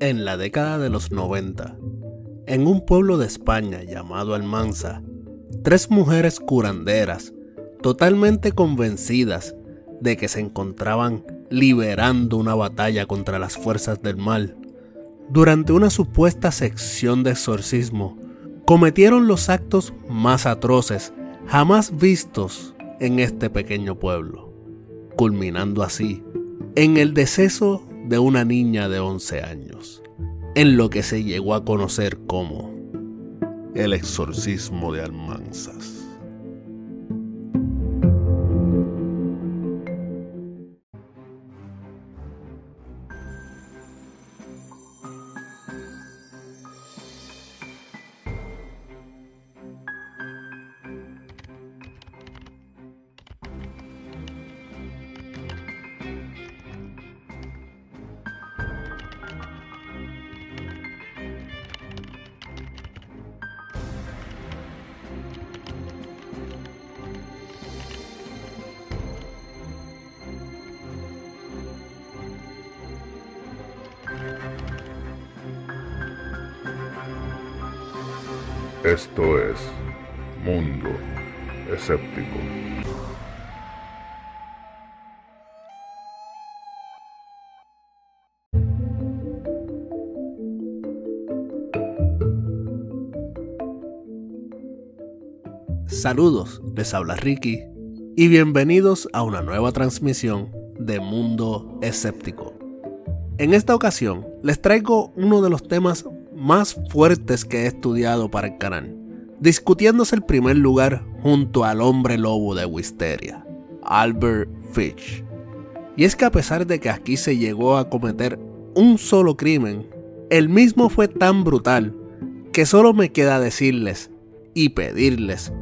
En la década de los 90, en un pueblo de España llamado Almanza, tres mujeres curanderas, totalmente convencidas de que se encontraban liberando una batalla contra las fuerzas del mal, durante una supuesta sección de exorcismo, cometieron los actos más atroces jamás vistos en este pequeño pueblo, culminando así en el deceso de una niña de 11 años, en lo que se llegó a conocer como el exorcismo de Almanzas. Esto es Mundo Escéptico. Saludos, les habla Ricky y bienvenidos a una nueva transmisión de Mundo Escéptico. En esta ocasión les traigo uno de los temas más fuertes que he estudiado para el canal, discutiéndose el primer lugar junto al hombre lobo de Wisteria, Albert Fitch. Y es que a pesar de que aquí se llegó a cometer un solo crimen, el mismo fue tan brutal que solo me queda decirles y pedirles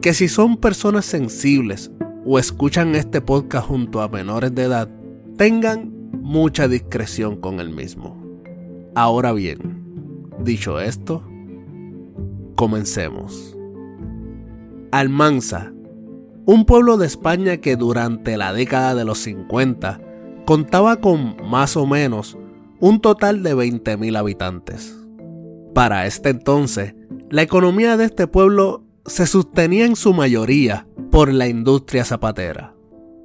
que si son personas sensibles o escuchan este podcast junto a menores de edad, tengan mucha discreción con el mismo. Ahora bien, Dicho esto, comencemos. Almanza, un pueblo de España que durante la década de los 50 contaba con más o menos un total de 20.000 habitantes. Para este entonces, la economía de este pueblo se sostenía en su mayoría por la industria zapatera.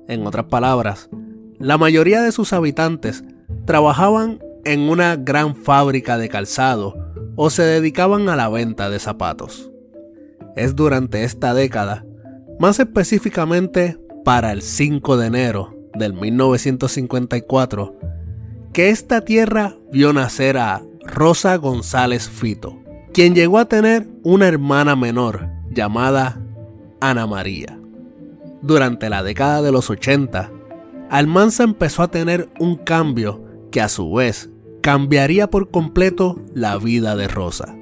En otras palabras, la mayoría de sus habitantes trabajaban en una gran fábrica de calzado o se dedicaban a la venta de zapatos. Es durante esta década, más específicamente para el 5 de enero del 1954, que esta tierra vio nacer a Rosa González Fito, quien llegó a tener una hermana menor llamada Ana María. Durante la década de los 80, Almanza empezó a tener un cambio que a su vez cambiaría por completo la vida de Rosa.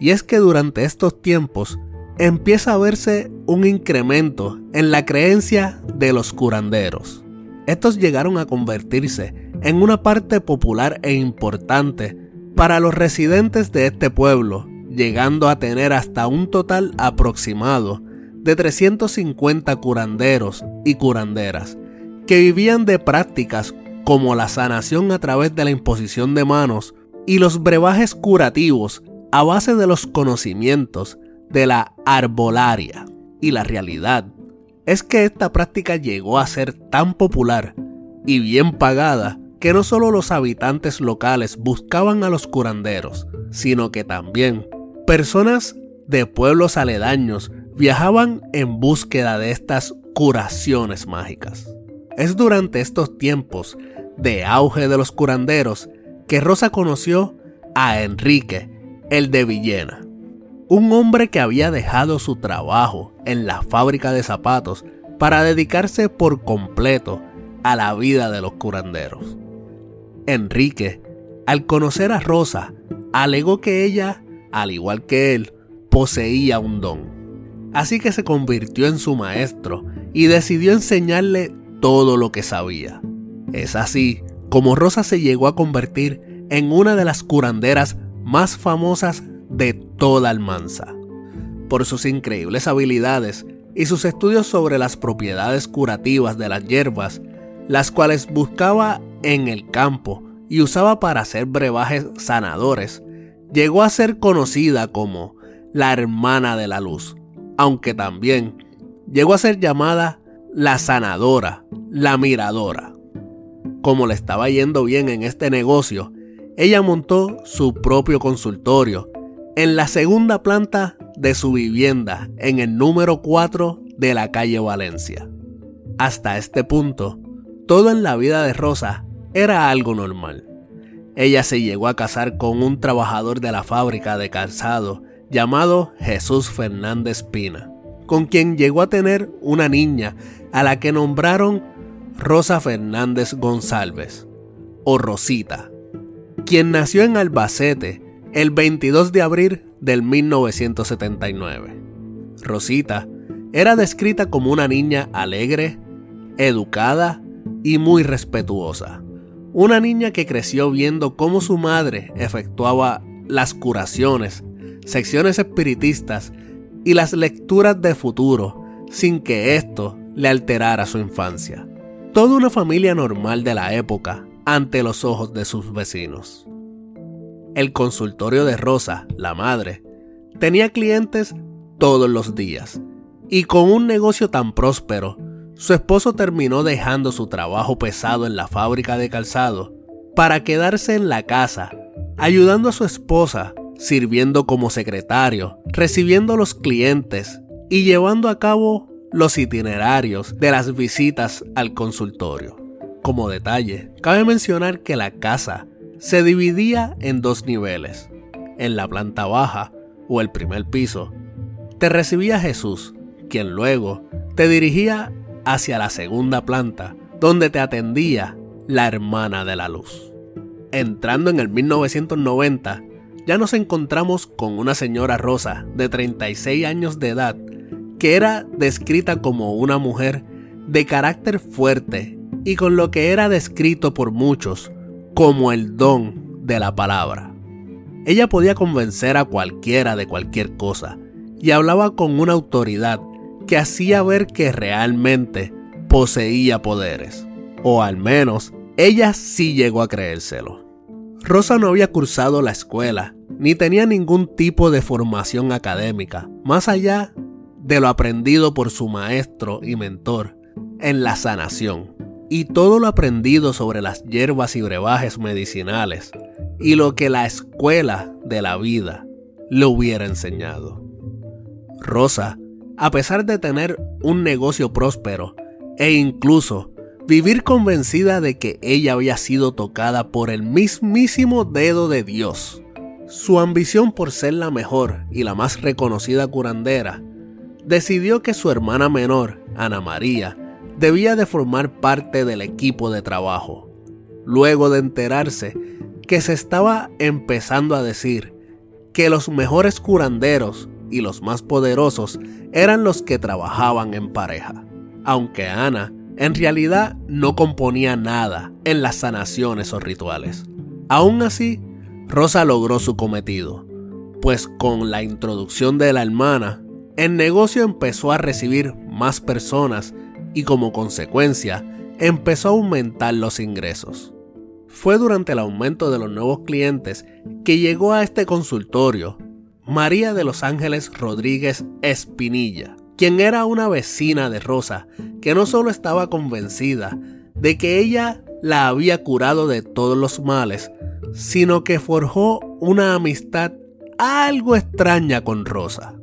Y es que durante estos tiempos empieza a verse un incremento en la creencia de los curanderos. Estos llegaron a convertirse en una parte popular e importante para los residentes de este pueblo, llegando a tener hasta un total aproximado de 350 curanderos y curanderas que vivían de prácticas como la sanación a través de la imposición de manos y los brebajes curativos a base de los conocimientos de la arbolaria. Y la realidad es que esta práctica llegó a ser tan popular y bien pagada que no solo los habitantes locales buscaban a los curanderos, sino que también personas de pueblos aledaños viajaban en búsqueda de estas curaciones mágicas. Es durante estos tiempos de auge de los curanderos que Rosa conoció a Enrique, el de Villena, un hombre que había dejado su trabajo en la fábrica de zapatos para dedicarse por completo a la vida de los curanderos. Enrique, al conocer a Rosa, alegó que ella, al igual que él, poseía un don. Así que se convirtió en su maestro y decidió enseñarle todo lo que sabía. Es así como Rosa se llegó a convertir en una de las curanderas más famosas de toda Almanza. Por sus increíbles habilidades y sus estudios sobre las propiedades curativas de las hierbas, las cuales buscaba en el campo y usaba para hacer brebajes sanadores, llegó a ser conocida como la hermana de la luz, aunque también llegó a ser llamada la sanadora, la miradora. Como le estaba yendo bien en este negocio, ella montó su propio consultorio en la segunda planta de su vivienda en el número 4 de la calle Valencia. Hasta este punto, todo en la vida de Rosa era algo normal. Ella se llegó a casar con un trabajador de la fábrica de calzado llamado Jesús Fernández Pina, con quien llegó a tener una niña a la que nombraron Rosa Fernández González, o Rosita, quien nació en Albacete el 22 de abril del 1979. Rosita era descrita como una niña alegre, educada y muy respetuosa. Una niña que creció viendo cómo su madre efectuaba las curaciones, secciones espiritistas y las lecturas de futuro sin que esto le alterara su infancia. Toda una familia normal de la época ante los ojos de sus vecinos. El consultorio de Rosa, la madre, tenía clientes todos los días y con un negocio tan próspero, su esposo terminó dejando su trabajo pesado en la fábrica de calzado para quedarse en la casa, ayudando a su esposa, sirviendo como secretario, recibiendo a los clientes y llevando a cabo los itinerarios de las visitas al consultorio. Como detalle, cabe mencionar que la casa se dividía en dos niveles. En la planta baja, o el primer piso, te recibía Jesús, quien luego te dirigía hacia la segunda planta, donde te atendía la hermana de la luz. Entrando en el 1990, ya nos encontramos con una señora rosa de 36 años de edad, que era descrita como una mujer de carácter fuerte y con lo que era descrito por muchos como el don de la palabra. Ella podía convencer a cualquiera de cualquier cosa y hablaba con una autoridad que hacía ver que realmente poseía poderes. O al menos, ella sí llegó a creérselo. Rosa no había cursado la escuela, ni tenía ningún tipo de formación académica, más allá de lo aprendido por su maestro y mentor en la sanación, y todo lo aprendido sobre las hierbas y brebajes medicinales, y lo que la escuela de la vida le hubiera enseñado. Rosa a pesar de tener un negocio próspero e incluso vivir convencida de que ella había sido tocada por el mismísimo dedo de Dios. Su ambición por ser la mejor y la más reconocida curandera, decidió que su hermana menor, Ana María, debía de formar parte del equipo de trabajo. Luego de enterarse que se estaba empezando a decir que los mejores curanderos y los más poderosos eran los que trabajaban en pareja, aunque Ana en realidad no componía nada en las sanaciones o rituales. Aún así, Rosa logró su cometido, pues con la introducción de la hermana, el negocio empezó a recibir más personas y como consecuencia empezó a aumentar los ingresos. Fue durante el aumento de los nuevos clientes que llegó a este consultorio María de los Ángeles Rodríguez Espinilla, quien era una vecina de Rosa, que no solo estaba convencida de que ella la había curado de todos los males, sino que forjó una amistad algo extraña con Rosa.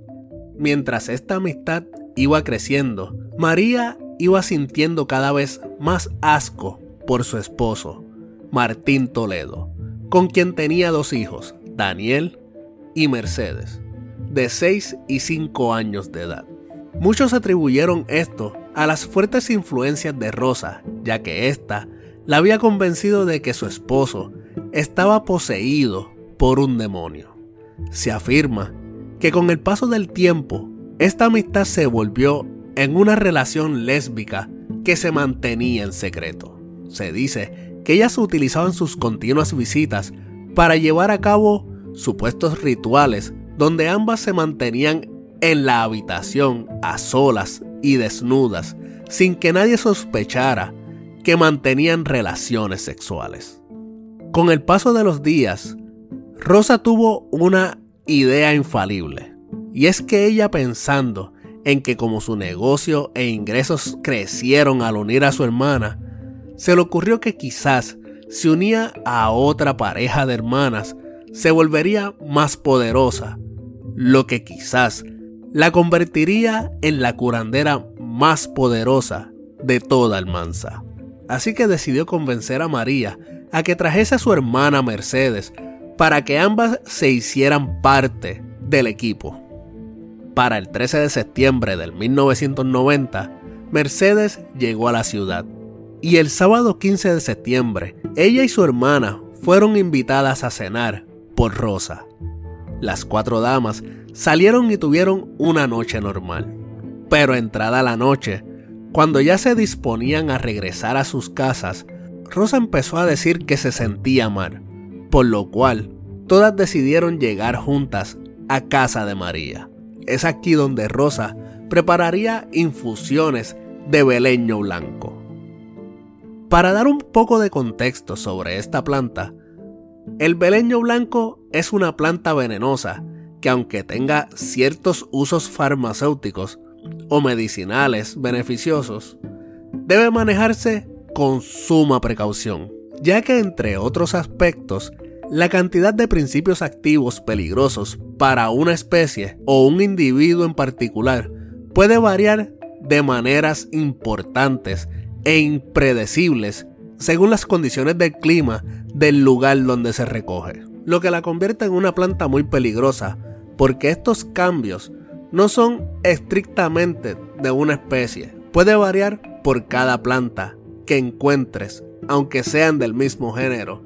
Mientras esta amistad iba creciendo, María iba sintiendo cada vez más asco por su esposo, Martín Toledo, con quien tenía dos hijos, Daniel y Mercedes, de 6 y 5 años de edad. Muchos atribuyeron esto a las fuertes influencias de Rosa, ya que ésta la había convencido de que su esposo estaba poseído por un demonio. Se afirma que con el paso del tiempo, esta amistad se volvió en una relación lésbica que se mantenía en secreto. Se dice que ellas utilizaban sus continuas visitas para llevar a cabo supuestos rituales donde ambas se mantenían en la habitación a solas y desnudas sin que nadie sospechara que mantenían relaciones sexuales. Con el paso de los días, Rosa tuvo una idea infalible, y es que ella pensando en que como su negocio e ingresos crecieron al unir a su hermana, se le ocurrió que quizás si unía a otra pareja de hermanas, se volvería más poderosa, lo que quizás la convertiría en la curandera más poderosa de toda Almanza. Así que decidió convencer a María a que trajese a su hermana Mercedes para que ambas se hicieran parte del equipo. Para el 13 de septiembre del 1990, Mercedes llegó a la ciudad y el sábado 15 de septiembre, ella y su hermana fueron invitadas a cenar por Rosa. Las cuatro damas salieron y tuvieron una noche normal. Pero entrada la noche, cuando ya se disponían a regresar a sus casas, Rosa empezó a decir que se sentía mal, por lo cual todas decidieron llegar juntas a casa de María. Es aquí donde Rosa prepararía infusiones de beleño blanco. Para dar un poco de contexto sobre esta planta, el beleño blanco es una planta venenosa que aunque tenga ciertos usos farmacéuticos o medicinales beneficiosos, debe manejarse con suma precaución, ya que entre otros aspectos la cantidad de principios activos peligrosos para una especie o un individuo en particular puede variar de maneras importantes e impredecibles según las condiciones del clima del lugar donde se recoge, lo que la convierte en una planta muy peligrosa porque estos cambios no son estrictamente de una especie, puede variar por cada planta que encuentres, aunque sean del mismo género,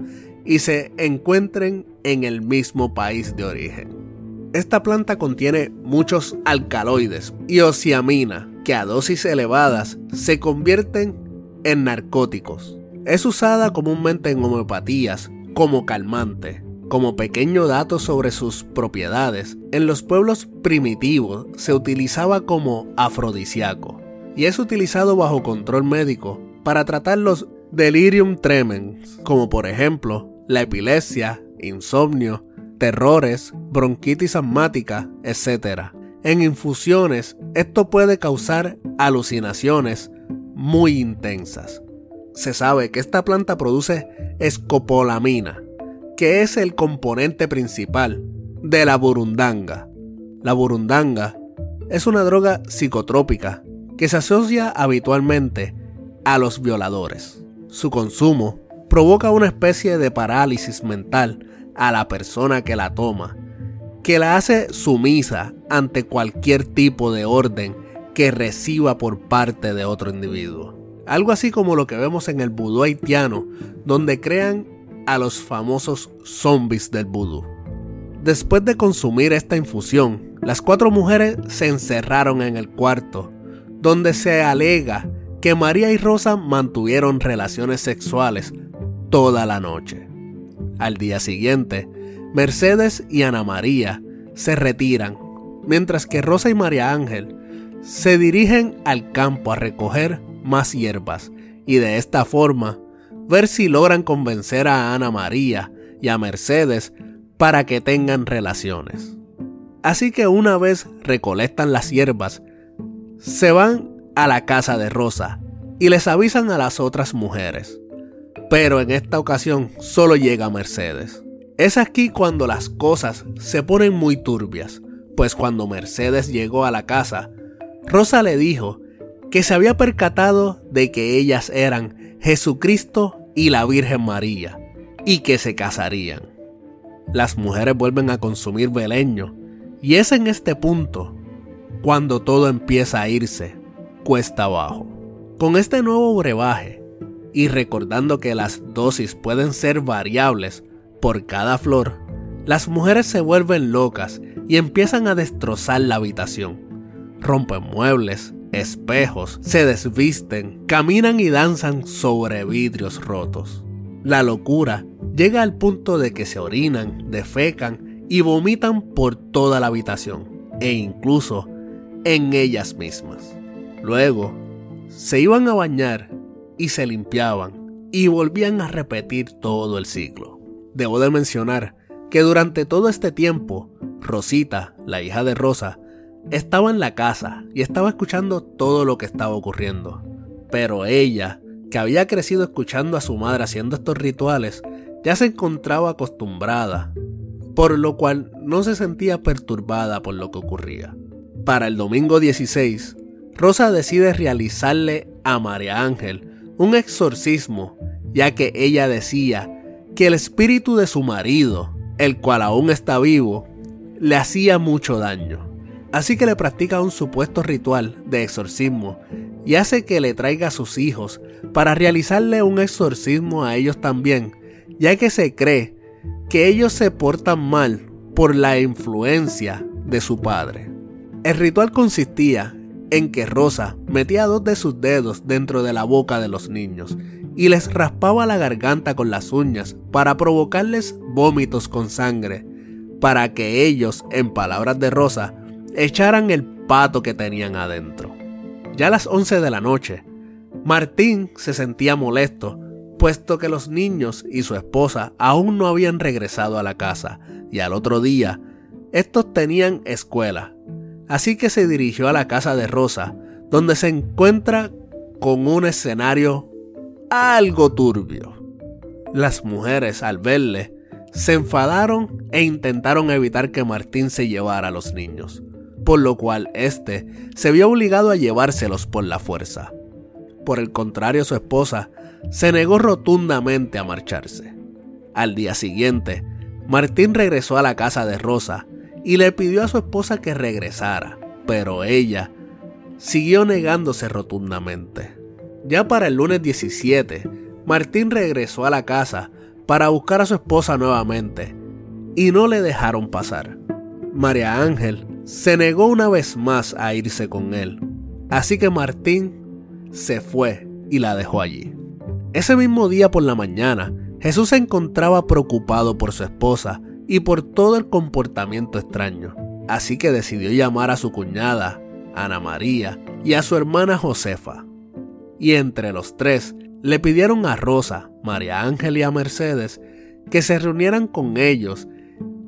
y se encuentren en el mismo país de origen. Esta planta contiene muchos alcaloides y ociamina que a dosis elevadas se convierten en narcóticos. Es usada comúnmente en homeopatías como calmante. Como pequeño dato sobre sus propiedades, en los pueblos primitivos se utilizaba como afrodisíaco y es utilizado bajo control médico para tratar los delirium tremens, como por ejemplo la epilepsia, insomnio, terrores, bronquitis asmática, etc. En infusiones, esto puede causar alucinaciones muy intensas. Se sabe que esta planta produce escopolamina, que es el componente principal de la burundanga. La burundanga es una droga psicotrópica que se asocia habitualmente a los violadores. Su consumo provoca una especie de parálisis mental a la persona que la toma, que la hace sumisa ante cualquier tipo de orden que reciba por parte de otro individuo. Algo así como lo que vemos en el vudú haitiano, donde crean a los famosos zombies del vudú. Después de consumir esta infusión, las cuatro mujeres se encerraron en el cuarto, donde se alega que María y Rosa mantuvieron relaciones sexuales toda la noche. Al día siguiente, Mercedes y Ana María se retiran, mientras que Rosa y María Ángel se dirigen al campo a recoger más hierbas y de esta forma ver si logran convencer a Ana María y a Mercedes para que tengan relaciones. Así que una vez recolectan las hierbas, se van a la casa de Rosa y les avisan a las otras mujeres. Pero en esta ocasión solo llega Mercedes. Es aquí cuando las cosas se ponen muy turbias, pues cuando Mercedes llegó a la casa, Rosa le dijo que se había percatado de que ellas eran Jesucristo y la Virgen María, y que se casarían. Las mujeres vuelven a consumir beleño, y es en este punto cuando todo empieza a irse cuesta abajo. Con este nuevo brebaje, y recordando que las dosis pueden ser variables por cada flor, las mujeres se vuelven locas y empiezan a destrozar la habitación. Rompen muebles, espejos, se desvisten, caminan y danzan sobre vidrios rotos. La locura llega al punto de que se orinan, defecan y vomitan por toda la habitación e incluso en ellas mismas. Luego, se iban a bañar y se limpiaban y volvían a repetir todo el ciclo. Debo de mencionar que durante todo este tiempo, Rosita, la hija de Rosa, estaba en la casa y estaba escuchando todo lo que estaba ocurriendo. Pero ella, que había crecido escuchando a su madre haciendo estos rituales, ya se encontraba acostumbrada, por lo cual no se sentía perturbada por lo que ocurría. Para el domingo 16, Rosa decide realizarle a María Ángel un exorcismo, ya que ella decía que el espíritu de su marido, el cual aún está vivo, le hacía mucho daño. Así que le practica un supuesto ritual de exorcismo y hace que le traiga a sus hijos para realizarle un exorcismo a ellos también, ya que se cree que ellos se portan mal por la influencia de su padre. El ritual consistía en que Rosa metía dos de sus dedos dentro de la boca de los niños y les raspaba la garganta con las uñas para provocarles vómitos con sangre, para que ellos, en palabras de Rosa, echaran el pato que tenían adentro. Ya a las 11 de la noche, Martín se sentía molesto, puesto que los niños y su esposa aún no habían regresado a la casa, y al otro día, estos tenían escuela. Así que se dirigió a la casa de Rosa, donde se encuentra con un escenario algo turbio. Las mujeres, al verle, se enfadaron e intentaron evitar que Martín se llevara a los niños por lo cual éste se vio obligado a llevárselos por la fuerza. Por el contrario, su esposa se negó rotundamente a marcharse. Al día siguiente, Martín regresó a la casa de Rosa y le pidió a su esposa que regresara, pero ella siguió negándose rotundamente. Ya para el lunes 17, Martín regresó a la casa para buscar a su esposa nuevamente y no le dejaron pasar. María Ángel se negó una vez más a irse con él, así que Martín se fue y la dejó allí. Ese mismo día por la mañana, Jesús se encontraba preocupado por su esposa y por todo el comportamiento extraño, así que decidió llamar a su cuñada, Ana María, y a su hermana Josefa. Y entre los tres le pidieron a Rosa, María Ángel y a Mercedes que se reunieran con ellos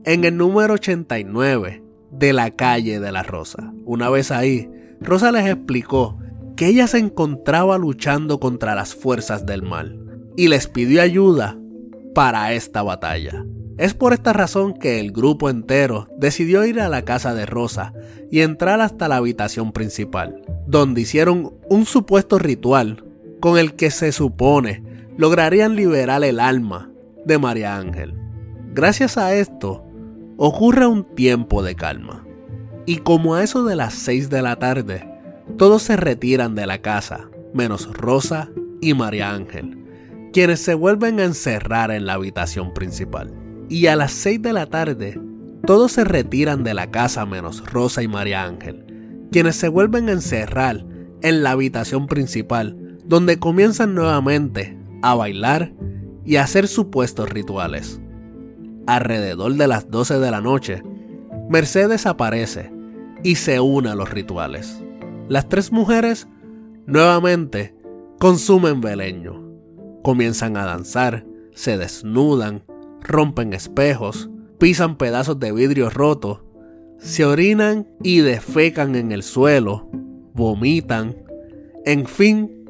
en el número 89 de la calle de la Rosa. Una vez ahí, Rosa les explicó que ella se encontraba luchando contra las fuerzas del mal y les pidió ayuda para esta batalla. Es por esta razón que el grupo entero decidió ir a la casa de Rosa y entrar hasta la habitación principal, donde hicieron un supuesto ritual con el que se supone lograrían liberar el alma de María Ángel. Gracias a esto, ocurre un tiempo de calma. Y como a eso de las 6 de la tarde, todos se retiran de la casa, menos Rosa y María Ángel, quienes se vuelven a encerrar en la habitación principal. Y a las 6 de la tarde, todos se retiran de la casa menos Rosa y María Ángel, quienes se vuelven a encerrar en la habitación principal, donde comienzan nuevamente a bailar y a hacer supuestos rituales alrededor de las 12 de la noche, Mercedes aparece y se une a los rituales. Las tres mujeres nuevamente consumen veleño. Comienzan a danzar, se desnudan, rompen espejos, pisan pedazos de vidrio roto, se orinan y defecan en el suelo, vomitan, en fin,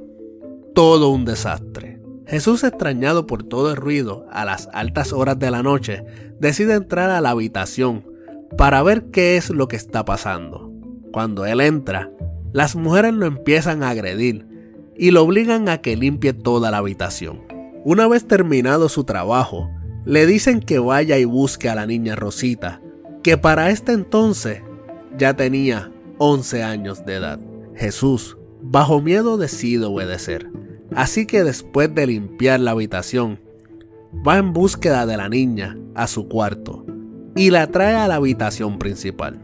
todo un desastre. Jesús, extrañado por todo el ruido a las altas horas de la noche, decide entrar a la habitación para ver qué es lo que está pasando. Cuando él entra, las mujeres lo empiezan a agredir y lo obligan a que limpie toda la habitación. Una vez terminado su trabajo, le dicen que vaya y busque a la niña Rosita, que para este entonces ya tenía 11 años de edad. Jesús, bajo miedo, decide obedecer Así que después de limpiar la habitación, va en búsqueda de la niña a su cuarto y la trae a la habitación principal.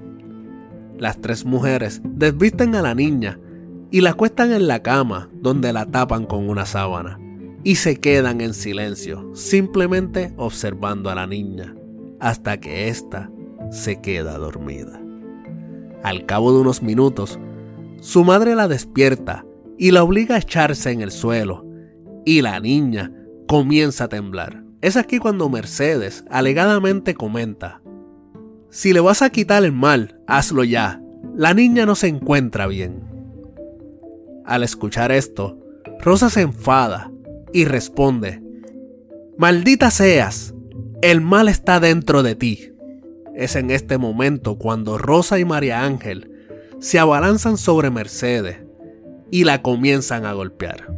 Las tres mujeres desvisten a la niña y la acuestan en la cama donde la tapan con una sábana y se quedan en silencio, simplemente observando a la niña hasta que ésta se queda dormida. Al cabo de unos minutos, su madre la despierta y la obliga a echarse en el suelo, y la niña comienza a temblar. Es aquí cuando Mercedes alegadamente comenta, si le vas a quitar el mal, hazlo ya. La niña no se encuentra bien. Al escuchar esto, Rosa se enfada y responde, Maldita seas, el mal está dentro de ti. Es en este momento cuando Rosa y María Ángel se abalanzan sobre Mercedes y la comienzan a golpear.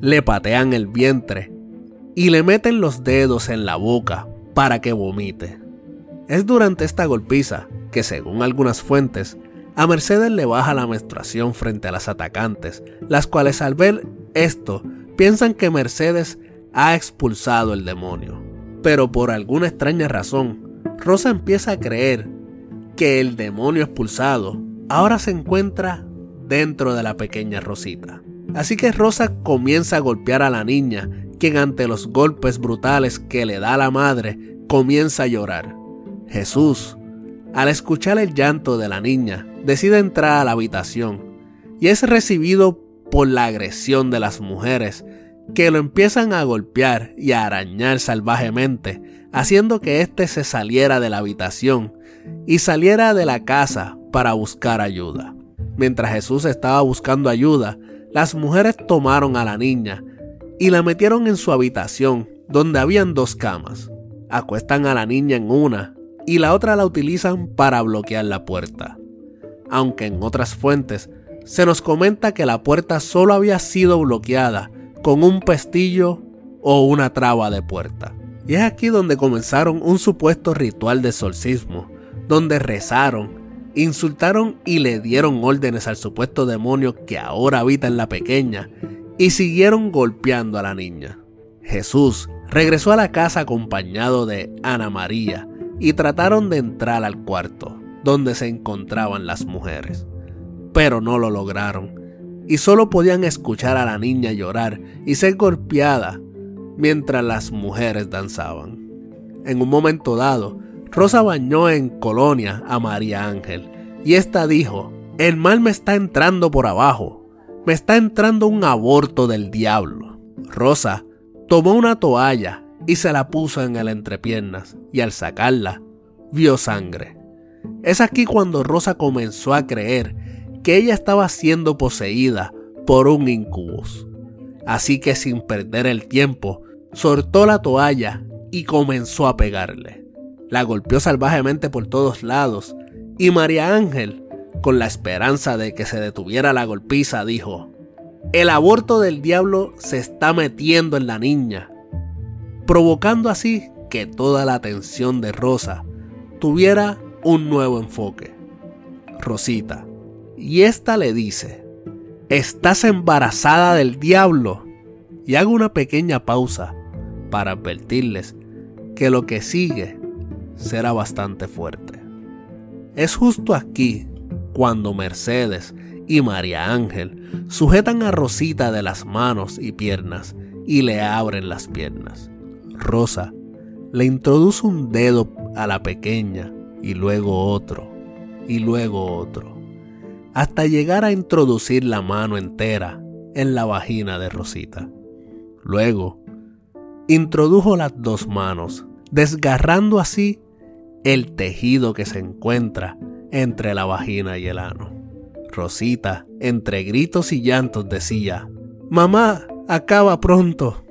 Le patean el vientre y le meten los dedos en la boca para que vomite. Es durante esta golpiza que, según algunas fuentes, a Mercedes le baja la menstruación frente a las atacantes, las cuales al ver esto piensan que Mercedes ha expulsado el demonio. Pero por alguna extraña razón, Rosa empieza a creer que el demonio expulsado ahora se encuentra dentro de la pequeña Rosita. Así que Rosa comienza a golpear a la niña, quien ante los golpes brutales que le da la madre comienza a llorar. Jesús, al escuchar el llanto de la niña, decide entrar a la habitación y es recibido por la agresión de las mujeres que lo empiezan a golpear y a arañar salvajemente, haciendo que éste se saliera de la habitación y saliera de la casa para buscar ayuda. Mientras Jesús estaba buscando ayuda, las mujeres tomaron a la niña y la metieron en su habitación, donde habían dos camas. Acuestan a la niña en una y la otra la utilizan para bloquear la puerta. Aunque en otras fuentes se nos comenta que la puerta solo había sido bloqueada con un pestillo o una traba de puerta. Y es aquí donde comenzaron un supuesto ritual de solcismo, donde rezaron, insultaron y le dieron órdenes al supuesto demonio que ahora habita en la pequeña y siguieron golpeando a la niña. Jesús regresó a la casa acompañado de Ana María, y trataron de entrar al cuarto donde se encontraban las mujeres, pero no lo lograron y solo podían escuchar a la niña llorar y ser golpeada mientras las mujeres danzaban. En un momento dado, Rosa bañó en colonia a María Ángel y ésta dijo, el mal me está entrando por abajo, me está entrando un aborto del diablo. Rosa tomó una toalla y se la puso en el entrepiernas y al sacarla vio sangre. Es aquí cuando Rosa comenzó a creer que ella estaba siendo poseída por un incubus. Así que sin perder el tiempo, soltó la toalla y comenzó a pegarle. La golpeó salvajemente por todos lados y María Ángel, con la esperanza de que se detuviera la golpiza, dijo, El aborto del diablo se está metiendo en la niña provocando así que toda la atención de Rosa tuviera un nuevo enfoque. Rosita, y esta le dice, estás embarazada del diablo. Y hago una pequeña pausa para advertirles que lo que sigue será bastante fuerte. Es justo aquí cuando Mercedes y María Ángel sujetan a Rosita de las manos y piernas y le abren las piernas. Rosa le introduce un dedo a la pequeña y luego otro y luego otro, hasta llegar a introducir la mano entera en la vagina de Rosita. Luego, introdujo las dos manos, desgarrando así el tejido que se encuentra entre la vagina y el ano. Rosita, entre gritos y llantos, decía, Mamá, acaba pronto.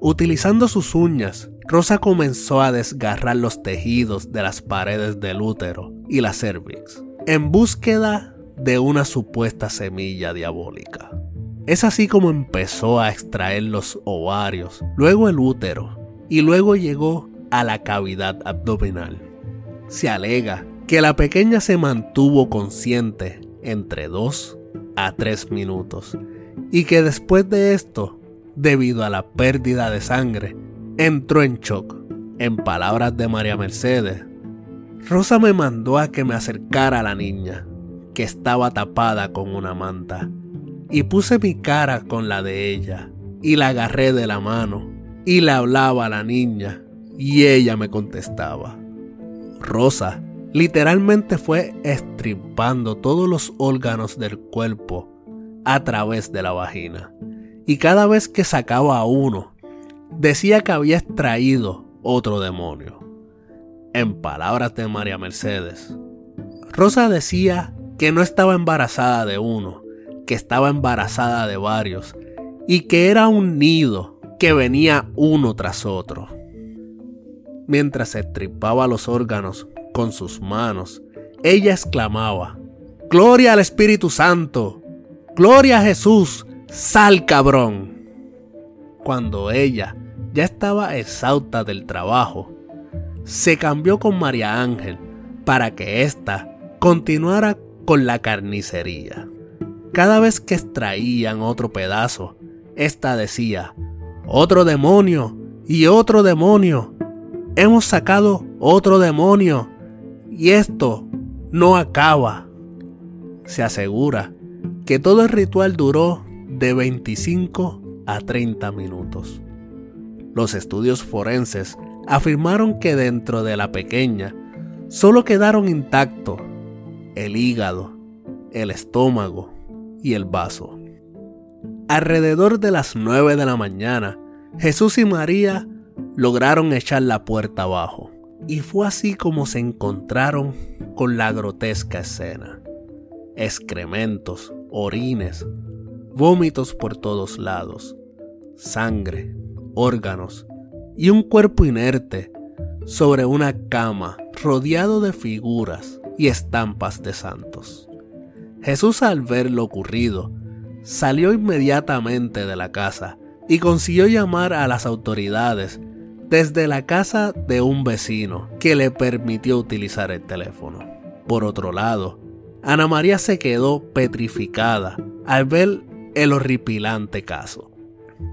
Utilizando sus uñas, Rosa comenzó a desgarrar los tejidos de las paredes del útero y la cervix, en búsqueda de una supuesta semilla diabólica. Es así como empezó a extraer los ovarios, luego el útero, y luego llegó a la cavidad abdominal. Se alega que la pequeña se mantuvo consciente entre 2 a 3 minutos y que después de esto debido a la pérdida de sangre, entró en shock. En palabras de María Mercedes, Rosa me mandó a que me acercara a la niña, que estaba tapada con una manta, y puse mi cara con la de ella, y la agarré de la mano, y le hablaba a la niña, y ella me contestaba. Rosa literalmente fue estripando todos los órganos del cuerpo a través de la vagina y cada vez que sacaba a uno, decía que había extraído otro demonio. En palabras de María Mercedes, Rosa decía que no estaba embarazada de uno, que estaba embarazada de varios y que era un nido que venía uno tras otro. Mientras se tripaba los órganos con sus manos, ella exclamaba, Gloria al Espíritu Santo, Gloria a Jesús, sal cabrón. Cuando ella ya estaba exhausta del trabajo, se cambió con María Ángel para que ésta continuara con la carnicería. Cada vez que extraían otro pedazo, ésta decía, otro demonio y otro demonio. Hemos sacado otro demonio y esto no acaba. Se asegura que todo el ritual duró de 25 a 30 minutos. Los estudios forenses afirmaron que dentro de la pequeña solo quedaron intactos el hígado, el estómago y el vaso. Alrededor de las 9 de la mañana, Jesús y María lograron echar la puerta abajo. Y fue así como se encontraron con la grotesca escena. Excrementos, orines, vómitos por todos lados, sangre, órganos y un cuerpo inerte sobre una cama rodeado de figuras y estampas de santos. Jesús al ver lo ocurrido, salió inmediatamente de la casa y consiguió llamar a las autoridades desde la casa de un vecino que le permitió utilizar el teléfono. Por otro lado, Ana María se quedó petrificada al ver el horripilante caso.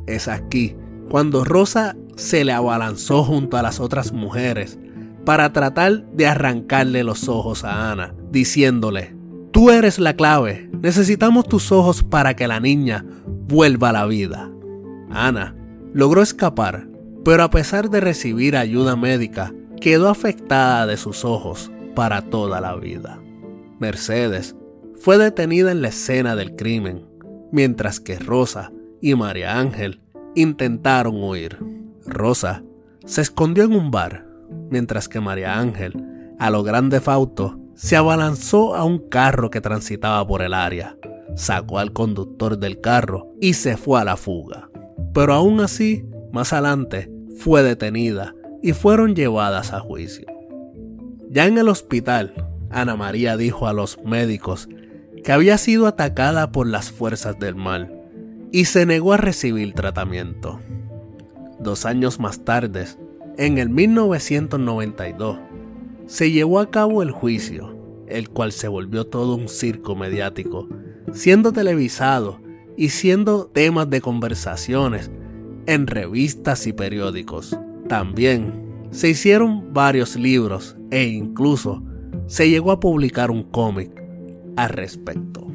Es aquí cuando Rosa se le abalanzó junto a las otras mujeres para tratar de arrancarle los ojos a Ana, diciéndole, Tú eres la clave, necesitamos tus ojos para que la niña vuelva a la vida. Ana logró escapar, pero a pesar de recibir ayuda médica, quedó afectada de sus ojos para toda la vida. Mercedes fue detenida en la escena del crimen, mientras que Rosa y María Ángel intentaron huir. Rosa se escondió en un bar, mientras que María Ángel, a lo grande fauto, se abalanzó a un carro que transitaba por el área, sacó al conductor del carro y se fue a la fuga. Pero aún así, más adelante, fue detenida y fueron llevadas a juicio. Ya en el hospital, Ana María dijo a los médicos que había sido atacada por las fuerzas del mal y se negó a recibir tratamiento. Dos años más tarde, en el 1992, se llevó a cabo el juicio, el cual se volvió todo un circo mediático, siendo televisado y siendo temas de conversaciones en revistas y periódicos. También se hicieron varios libros e incluso se llegó a publicar un cómic al respecto.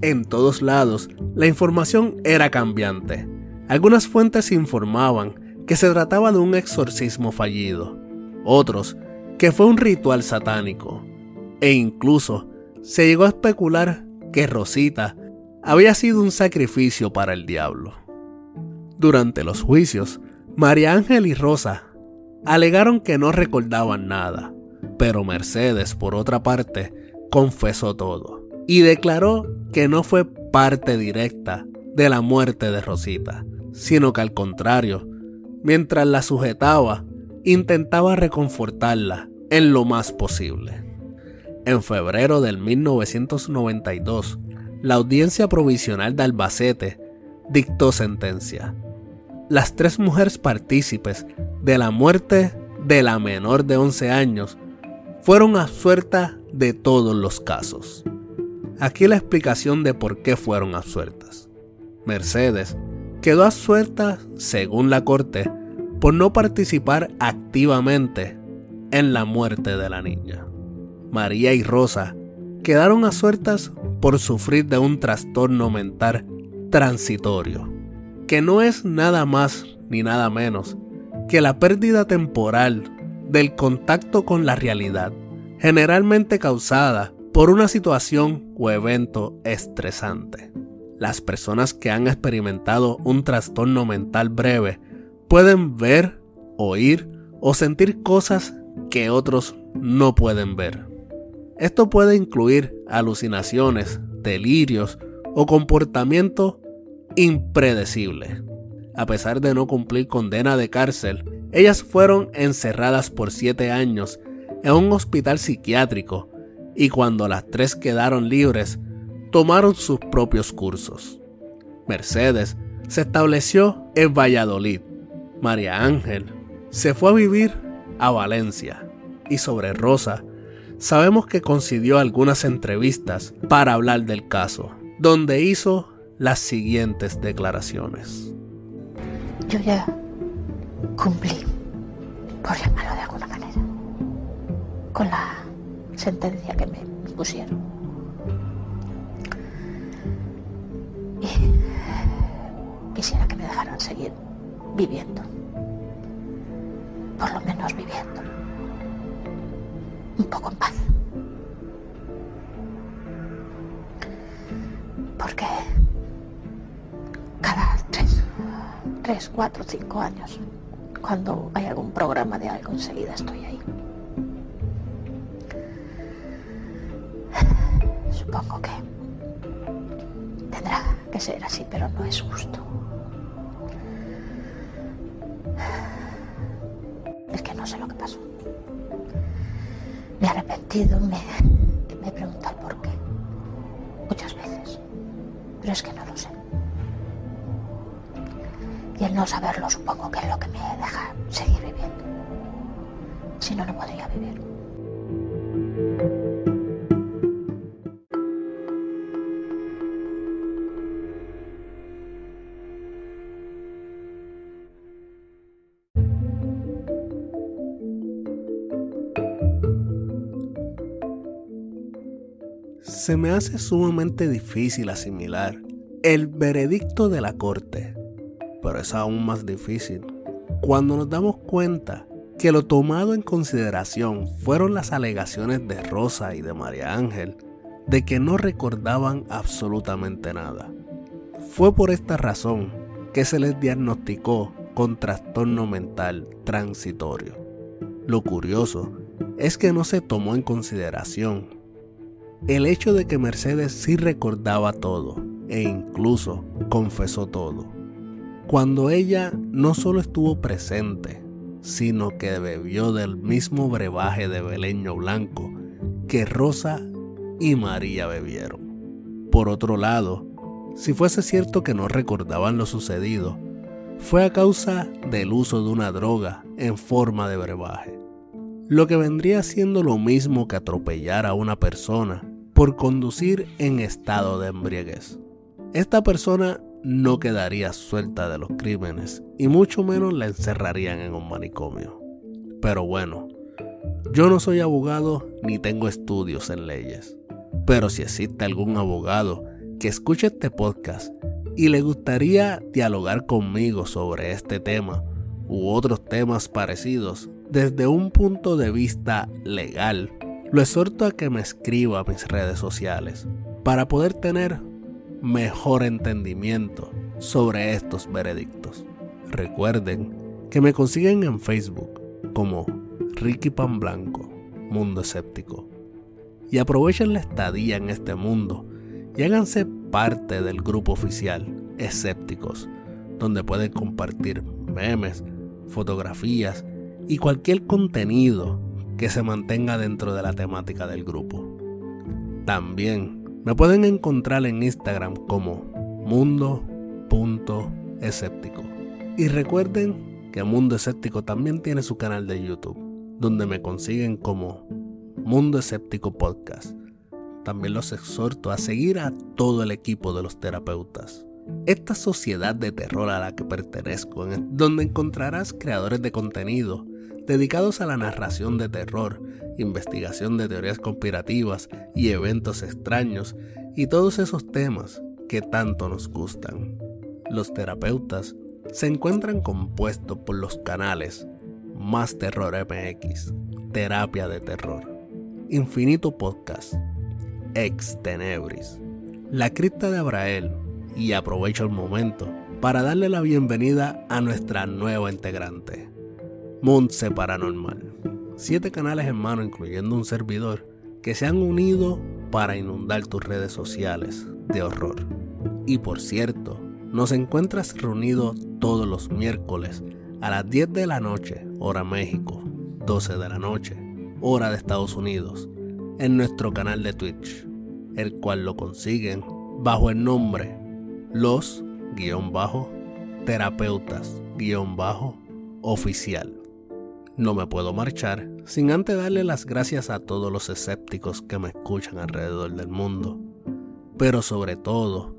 En todos lados, la información era cambiante. Algunas fuentes informaban que se trataba de un exorcismo fallido. Otros que fue un ritual satánico, e incluso se llegó a especular que Rosita había sido un sacrificio para el diablo. Durante los juicios, María Ángel y Rosa alegaron que no recordaban nada, pero Mercedes, por otra parte, confesó todo y declaró que no fue parte directa de la muerte de Rosita, sino que al contrario, mientras la sujetaba, intentaba reconfortarla en lo más posible. En febrero del 1992, la Audiencia Provisional de Albacete dictó sentencia. Las tres mujeres partícipes de la muerte de la menor de 11 años fueron absueltas de todos los casos. Aquí la explicación de por qué fueron absueltas. Mercedes quedó absuelta, según la corte, por no participar activamente en la muerte de la niña. María y Rosa quedaron absueltas por sufrir de un trastorno mental transitorio, que no es nada más ni nada menos que la pérdida temporal del contacto con la realidad, generalmente causada por una situación o evento estresante. Las personas que han experimentado un trastorno mental breve pueden ver, oír o sentir cosas que otros no pueden ver. Esto puede incluir alucinaciones, delirios o comportamiento impredecible. A pesar de no cumplir condena de cárcel, ellas fueron encerradas por siete años en un hospital psiquiátrico y cuando las tres quedaron libres, tomaron sus propios cursos. Mercedes se estableció en Valladolid. María Ángel se fue a vivir a Valencia. Y sobre Rosa, sabemos que concedió algunas entrevistas para hablar del caso, donde hizo las siguientes declaraciones. Yo ya cumplí, por llamarlo de alguna manera, con la sentencia que me pusieron. Y quisiera que me dejaran seguir viviendo. Por lo menos viviendo. Un poco en paz. Porque cada tres, tres, cuatro, cinco años, cuando hay algún programa de algo, enseguida estoy ahí. Supongo que tendrá que ser así, pero no es justo. Es que no sé lo que pasó. Me he arrepentido, me, me he preguntado por qué. Muchas veces. Pero es que no lo sé. Y el no saberlo supongo que es lo que me deja seguir viviendo. Si no, no podría vivir. Se me hace sumamente difícil asimilar el veredicto de la corte, pero es aún más difícil cuando nos damos cuenta que lo tomado en consideración fueron las alegaciones de Rosa y de María Ángel de que no recordaban absolutamente nada. Fue por esta razón que se les diagnosticó con trastorno mental transitorio. Lo curioso es que no se tomó en consideración el hecho de que Mercedes sí recordaba todo e incluso confesó todo. Cuando ella no solo estuvo presente, sino que bebió del mismo brebaje de beleño blanco que Rosa y María bebieron. Por otro lado, si fuese cierto que no recordaban lo sucedido, fue a causa del uso de una droga en forma de brebaje, lo que vendría siendo lo mismo que atropellar a una persona por conducir en estado de embriaguez. Esta persona no quedaría suelta de los crímenes y mucho menos la encerrarían en un manicomio. Pero bueno, yo no soy abogado ni tengo estudios en leyes. Pero si existe algún abogado que escuche este podcast y le gustaría dialogar conmigo sobre este tema u otros temas parecidos desde un punto de vista legal, lo exhorto a que me escriba a mis redes sociales para poder tener mejor entendimiento sobre estos veredictos. Recuerden que me consiguen en Facebook como Ricky Pan Blanco, Mundo Escéptico. Y aprovechen la estadía en este mundo y háganse parte del grupo oficial Escépticos, donde pueden compartir memes, fotografías y cualquier contenido que se mantenga dentro de la temática del grupo. También me pueden encontrar en Instagram como mundo.escéptico. Y recuerden que Mundo Escéptico también tiene su canal de YouTube, donde me consiguen como Mundo Escéptico Podcast. También los exhorto a seguir a todo el equipo de los terapeutas. Esta sociedad de terror a la que pertenezco, donde encontrarás creadores de contenido dedicados a la narración de terror, investigación de teorías conspirativas y eventos extraños y todos esos temas que tanto nos gustan. Los terapeutas se encuentran compuestos por los canales Más Terror MX, Terapia de Terror, Infinito Podcast, Ex Tenebris, La Cripta de Abrael y aprovecho el momento para darle la bienvenida a nuestra nueva integrante, Montse Paranormal. Siete canales en mano, incluyendo un servidor, que se han unido para inundar tus redes sociales de horror. Y por cierto, nos encuentras reunidos todos los miércoles a las 10 de la noche, hora México, 12 de la noche, hora de Estados Unidos, en nuestro canal de Twitch, el cual lo consiguen bajo el nombre Los terapeutas oficial. No me puedo marchar sin antes darle las gracias a todos los escépticos que me escuchan alrededor del mundo. Pero sobre todo,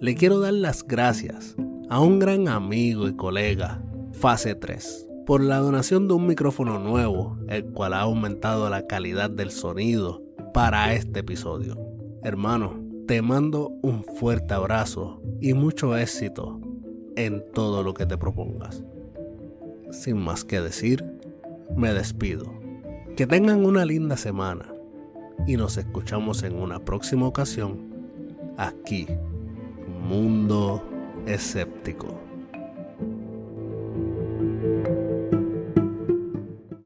le quiero dar las gracias a un gran amigo y colega, Fase 3, por la donación de un micrófono nuevo, el cual ha aumentado la calidad del sonido para este episodio. Hermano, te mando un fuerte abrazo y mucho éxito en todo lo que te propongas. Sin más que decir, me despido. Que tengan una linda semana y nos escuchamos en una próxima ocasión aquí, Mundo Escéptico.